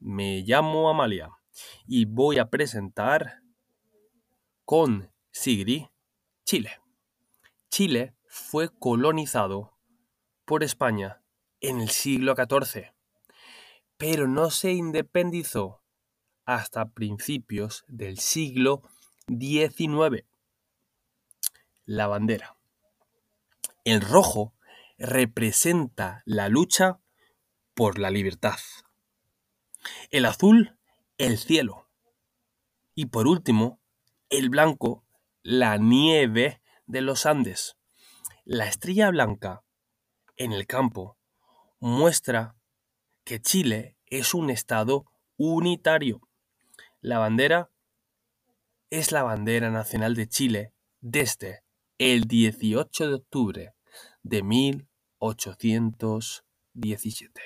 Me llamo Amalia y voy a presentar con Sigri Chile. Chile fue colonizado por España en el siglo XIV, pero no se independizó hasta principios del siglo XIX. La bandera. El rojo representa la lucha por la libertad. El azul, el cielo. Y por último, el blanco, la nieve de los Andes. La estrella blanca en el campo muestra que Chile es un estado unitario. La bandera es la bandera nacional de Chile desde el 18 de octubre de 1817.